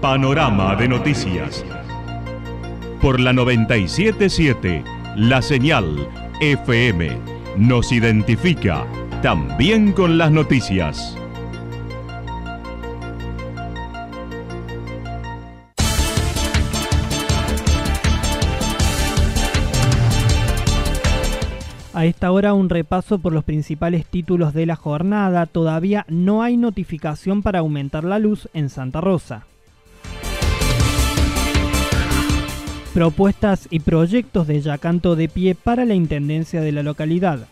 Panorama de noticias. Por la 977, la señal FM nos identifica también con las noticias. A esta hora un repaso por los principales títulos de la jornada. Todavía no hay notificación para aumentar la luz en Santa Rosa. Propuestas y proyectos de Yacanto de pie para la Intendencia de la localidad.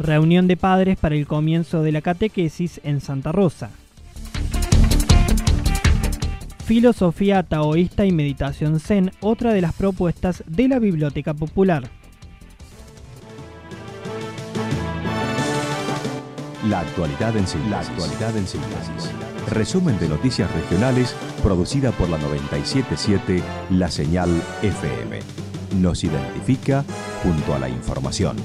Reunión de padres para el comienzo de la catequesis en Santa Rosa. Filosofía taoísta y meditación zen, otra de las propuestas de la Biblioteca Popular. La actualidad en síntesis. Resumen de noticias regionales producida por la 977 La Señal FM. Nos identifica junto a la información.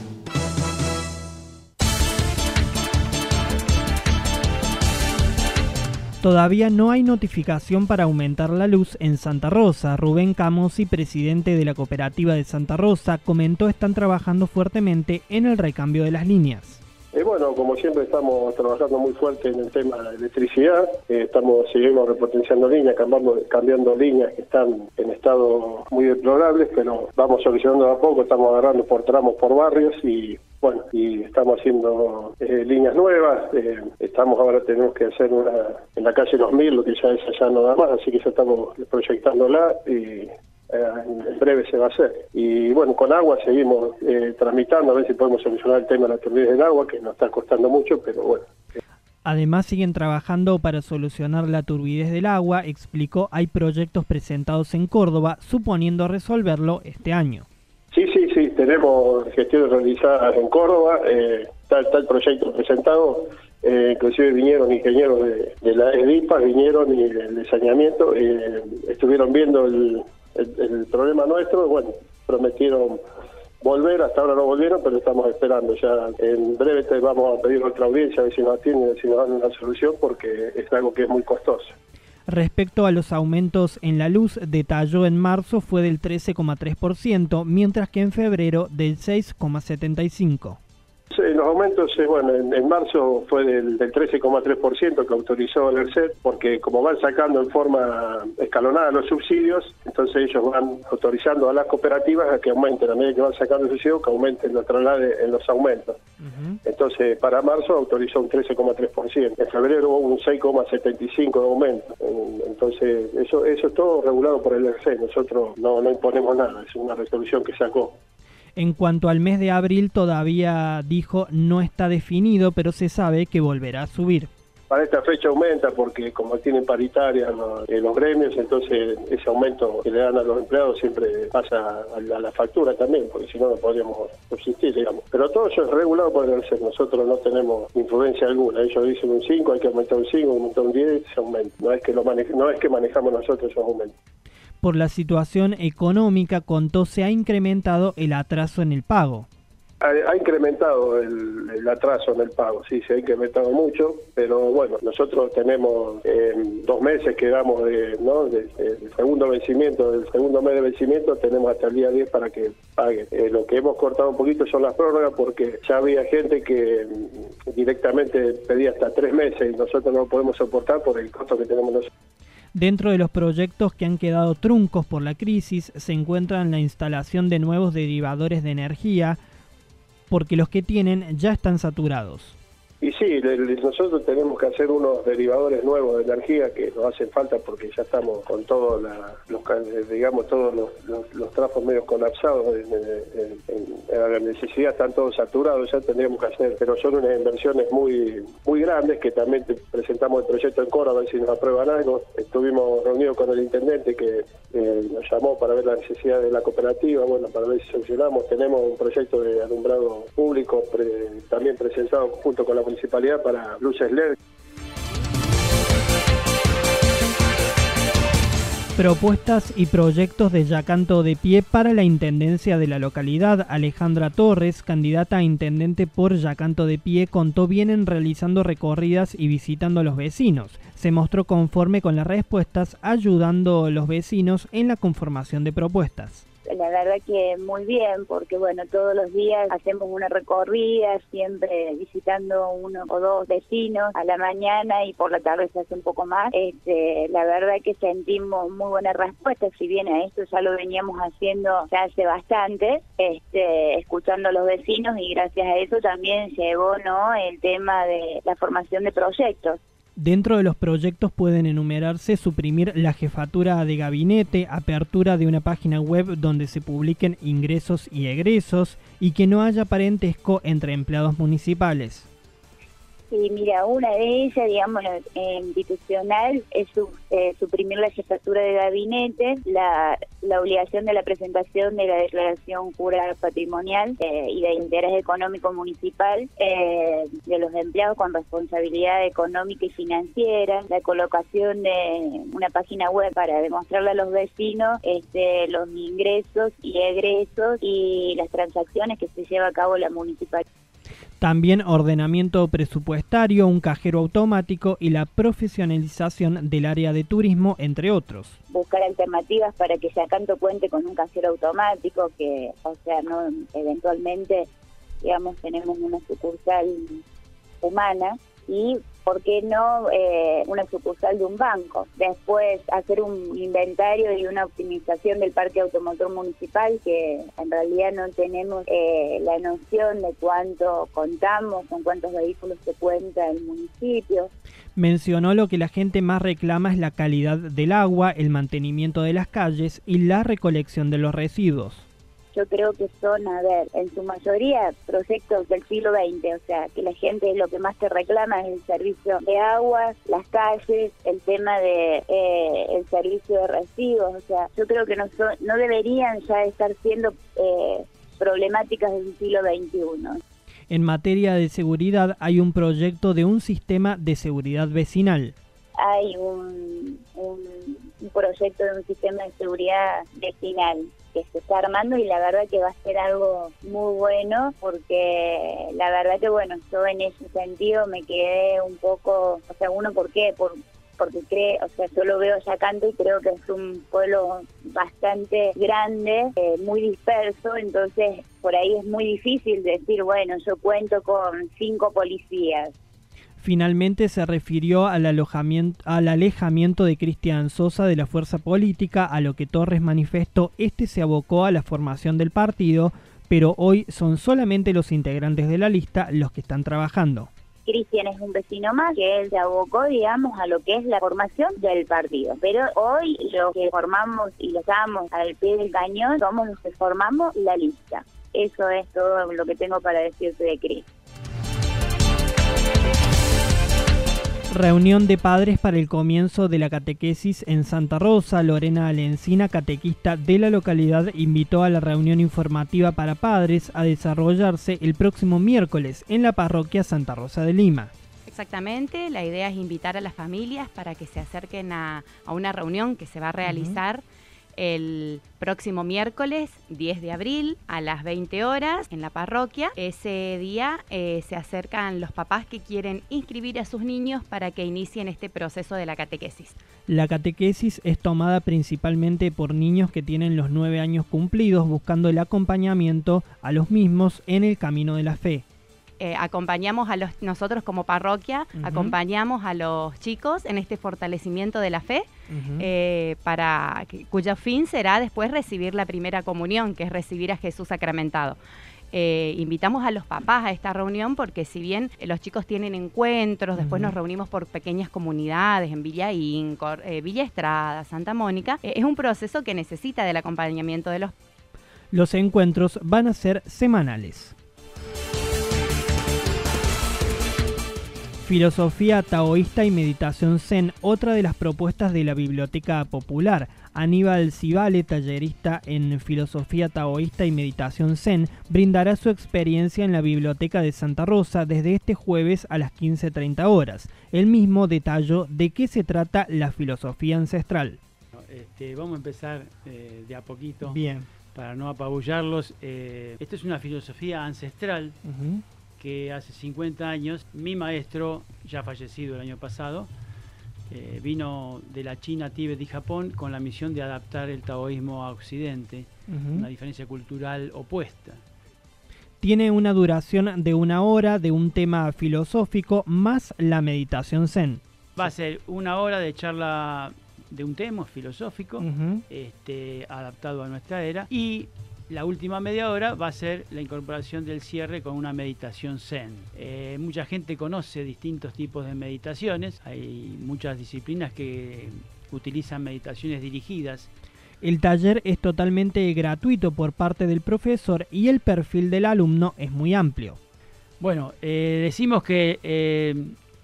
Todavía no hay notificación para aumentar la luz en Santa Rosa. Rubén Camosi, presidente de la cooperativa de Santa Rosa, comentó están trabajando fuertemente en el recambio de las líneas. Eh, bueno, como siempre estamos trabajando muy fuerte en el tema de electricidad, eh, estamos seguimos repotenciando líneas, cambiando, cambiando líneas que están en estado muy deplorables, pero vamos solucionando a poco, estamos agarrando por tramos, por barrios y bueno, y estamos haciendo eh, líneas nuevas, eh, estamos ahora tenemos que hacer una en la calle 2000, lo que ya es allá no da más, así que ya estamos proyectándola y en breve se va a hacer. Y bueno, con agua seguimos tramitando a ver si podemos solucionar el tema de la turbidez del agua, que nos está costando mucho, pero bueno. Además siguen trabajando para solucionar la turbidez del agua, explicó, hay proyectos presentados en Córdoba, suponiendo resolverlo este año. Sí, sí, sí, tenemos gestiones realizadas en Córdoba, eh, está, el proyecto presentado, eh, inclusive vinieron ingenieros de, la EDIPA, vinieron y el saneamiento, eh, estuvieron viendo el, problema nuestro, bueno, prometieron volver, hasta ahora no volvieron, pero estamos esperando, ya en breve vamos a pedir otra audiencia a ver si nos atienden, si nos dan una solución, porque es algo que es muy costoso. Respecto a los aumentos en la luz, detalló en marzo fue del 13,3%, mientras que en febrero del 6,75%. Los aumentos, eh, bueno, en, marzo fue del, 13,3% que autorizó el ERCET, porque como van sacando en forma escalonada los subsidios, entonces ellos van autorizando a las cooperativas a que aumenten, a medida que van sacando el subsidio, que aumenten los traslades en los aumentos. Entonces, para marzo autorizó un 13,3%, en febrero hubo un 6,75% de aumento. Entonces, eso, eso es todo regulado por el ERCET, nosotros no, no imponemos nada, es una resolución que sacó. En cuanto al mes de abril, todavía dijo no está definido, pero se sabe que volverá a subir. Para esta fecha aumenta porque como tienen paritaria los, eh, los gremios, entonces ese aumento que le dan a los empleados siempre pasa a la, factura también, porque si no no podríamos subsistir, digamos. Pero todo eso es regulado por el CER, nosotros no tenemos influencia alguna. Ellos dicen un 5, hay que aumentar un 5, aumentar un 10, se aumenta. No es que, lo no es que manejamos nosotros esos aumentos por la situación económica, contó, se ha incrementado el atraso en el pago. Ha, incrementado el, atraso en el pago, sí, se ha incrementado mucho, pero bueno, nosotros tenemos eh, dos meses que damos de, ¿no? del segundo vencimiento, del segundo mes de vencimiento, tenemos hasta el día 10 para que pague. Eh, lo que hemos cortado un poquito son las prórrogas porque ya había gente que mm, directamente pedía hasta tres meses y nosotros no lo podemos soportar por el costo que tenemos nosotros. Dentro de los proyectos que han quedado truncos por la crisis se encuentran la instalación de nuevos derivadores de energía, porque los que tienen ya están saturados. Y sí, nosotros tenemos que hacer unos derivadores nuevos de energía que nos hacen falta porque ya estamos con todos los, digamos, todos los, los, trafos medio colapsados en, la necesidad, están todos saturados, ya tendríamos que hacer, pero son unas inversiones muy muy grandes que también presentamos el proyecto en Córdoba, a ver si nos aprueban algo. Estuvimos reunidos con el intendente que eh, nos llamó para ver la necesidad de la cooperativa, bueno, para ver si solucionamos. Tenemos un proyecto de alumbrado público también presentado junto con la municipalidad para luces LED. Propuestas y proyectos de Yacanto de Pie para la Intendencia de la localidad. Alejandra Torres, candidata a intendente por Yacanto de Pie, contó vienen realizando recorridas y visitando a los vecinos. Se mostró conforme con las respuestas, ayudando a los vecinos en la conformación de propuestas la verdad que muy bien, porque bueno, todos los días hacemos una recorrida, siempre visitando uno o dos vecinos a la mañana y por la tarde se hace un poco más. Este, la verdad que sentimos muy buena respuesta, si bien a esto ya lo veníamos haciendo ya hace bastante, este, escuchando a los vecinos y gracias a eso también llegó ¿no? el tema de la formación de proyectos. Dentro de los proyectos pueden enumerarse suprimir la jefatura de gabinete, apertura de una página web donde se publiquen ingresos y egresos y que no haya parentesco entre empleados municipales. Sí, mira, una de ellas, digamos, institucional, es eh, suprimir la jefatura de gabinete, la, obligación de la presentación de la declaración jurada patrimonial eh, y de interés económico municipal eh, de los empleados con responsabilidad económica y financiera, la colocación de una página web para demostrarle a los vecinos este, los ingresos y egresos y las transacciones que se lleva a cabo la municipalidad. También ordenamiento presupuestario, un cajero automático y la profesionalización del área de turismo, entre otros. Buscar alternativas para que Yacanto cuente con un cajero automático, que, o sea, no eventualmente, digamos, tenemos una sucursal humana y ¿por qué no eh, una sucursal de un banco? Después hacer un inventario y una optimización del parque automotor municipal, que en realidad no tenemos eh, la noción de cuánto contamos, con cuántos vehículos se cuenta el municipio. Mencionó lo que la gente más reclama es la calidad del agua, el mantenimiento de las calles y la recolección de los residuos yo creo que son, a ver, en su mayoría proyectos del siglo XX, o sea, que la gente lo que más te reclama es el servicio de agua, las calles, el tema de eh, el servicio de residuos, o sea, yo creo que no, no deberían ya estar siendo eh, problemáticas del siglo XXI. En materia de seguridad hay un proyecto de un sistema de seguridad vecinal. Hay un, un proyecto de un sistema de seguridad vecinal que se está armando y la verdad que va a ser algo muy bueno porque la verdad que bueno, yo en ese sentido me quedé un poco, o sea, uno, ¿por qué? Por, porque cree, o sea, yo lo veo ya canto y creo que es un pueblo bastante grande, eh, muy disperso, entonces por ahí es muy difícil decir, bueno, yo cuento con cinco policías, Finalmente se refirió al, alojamiento, al alejamiento de Cristian Sosa de la fuerza política, a lo que Torres manifestó este se abocó a la formación del partido, pero hoy son solamente los integrantes de la lista los que están trabajando. Cristian es un vecino más que él se abocó, digamos, a lo que es la formación del partido. Pero hoy lo que formamos y lo estamos al pie del cañón somos los que formamos la lista. Eso es todo lo que tengo para decirte de Cristian. Reunión de padres para el comienzo de la catequesis en Santa Rosa. Lorena Alencina, catequista de la localidad, invitó a la reunión informativa para padres a desarrollarse el próximo miércoles en la parroquia Santa Rosa de Lima. Exactamente, la idea es invitar a las familias para que se acerquen a, una reunión que se va a realizar el próximo miércoles 10 de abril a las 20 horas en la parroquia. Ese día eh, se acercan los papás que quieren inscribir a sus niños para que inicien este proceso de la catequesis. La catequesis es tomada principalmente por niños que tienen los 9 años cumplidos buscando el acompañamiento a los mismos en el camino de la fe. Eh, acompañamos a los, nosotros como parroquia, acompañamos a los chicos en este fortalecimiento de la fe, eh, para cuyo fin será después recibir la primera comunión, que es recibir a Jesús sacramentado. eh, invitamos a los papás a esta reunión porque si bien los chicos tienen encuentros, después nos reunimos por pequeñas comunidades en Villa Incor, eh, Villa Estrada, Santa Mónica, es un proceso que necesita del acompañamiento de los... Los encuentros van a ser semanales. Filosofía taoísta y meditación zen, otra de las propuestas de la Biblioteca Popular. Aníbal Cibale, tallerista en filosofía taoísta y meditación zen, brindará su experiencia en la Biblioteca de Santa Rosa desde este jueves a las 15.30 horas. El mismo detalló de qué se trata la filosofía ancestral. Este, vamos a empezar eh, de a poquito. Bien. Para no apabullarlos. Eh, esta es una filosofía ancestral que hace 50 años mi maestro, ya fallecido el año pasado, eh, vino de la China, Tíbet y Japón con la misión de adaptar el taoísmo a Occidente, una diferencia cultural opuesta. Tiene una duración de una hora de un tema filosófico más la meditación zen. Va a ser una hora de charla de un tema filosófico, este, adaptado a nuestra era, y la última media hora va a ser la incorporación del cierre con una meditación zen. Eh, mucha gente conoce distintos tipos de meditaciones, hay muchas disciplinas que utilizan meditaciones dirigidas. El taller es totalmente gratuito por parte del profesor y el perfil del alumno es muy amplio. Bueno, eh, decimos que eh,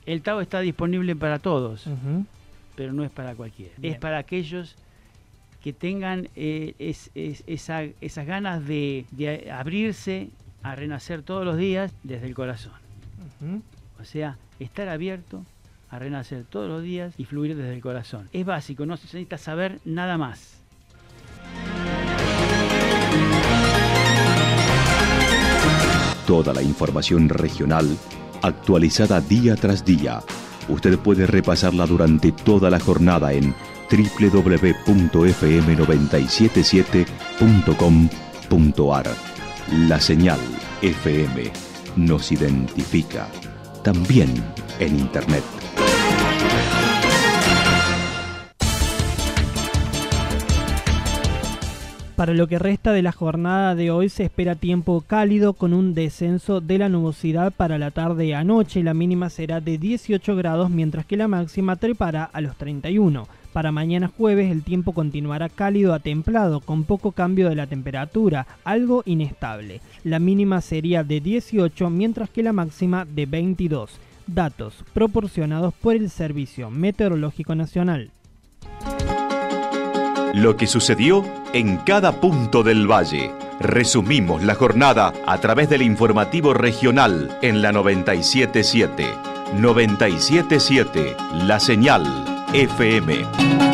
el Tao está disponible para todos, pero no es para cualquiera. Es para aquellos que tengan eh, esas ganas de, abrirse a renacer todos los días desde el corazón. O sea, estar abierto a renacer todos los días y fluir desde el corazón. Es básico, no se necesita saber nada más. Toda la información regional actualizada día tras día. Usted puede repasarla durante toda la jornada en www.fm977.com.ar. La señal FM nos identifica también en Internet. Para lo que resta de la jornada de hoy se espera tiempo cálido con un descenso de la nubosidad para la tarde y anoche. La mínima será de 18 grados mientras que la máxima trepará a los 31. Para mañana jueves el tiempo continuará cálido a templado, con poco cambio de la temperatura, algo inestable. La mínima sería de 18, mientras que la máxima de 22. Datos proporcionados por el Servicio Meteorológico Nacional. Lo que sucedió en cada punto del valle. Resumimos la jornada a través del informativo regional en la 977. 977, la señal FM.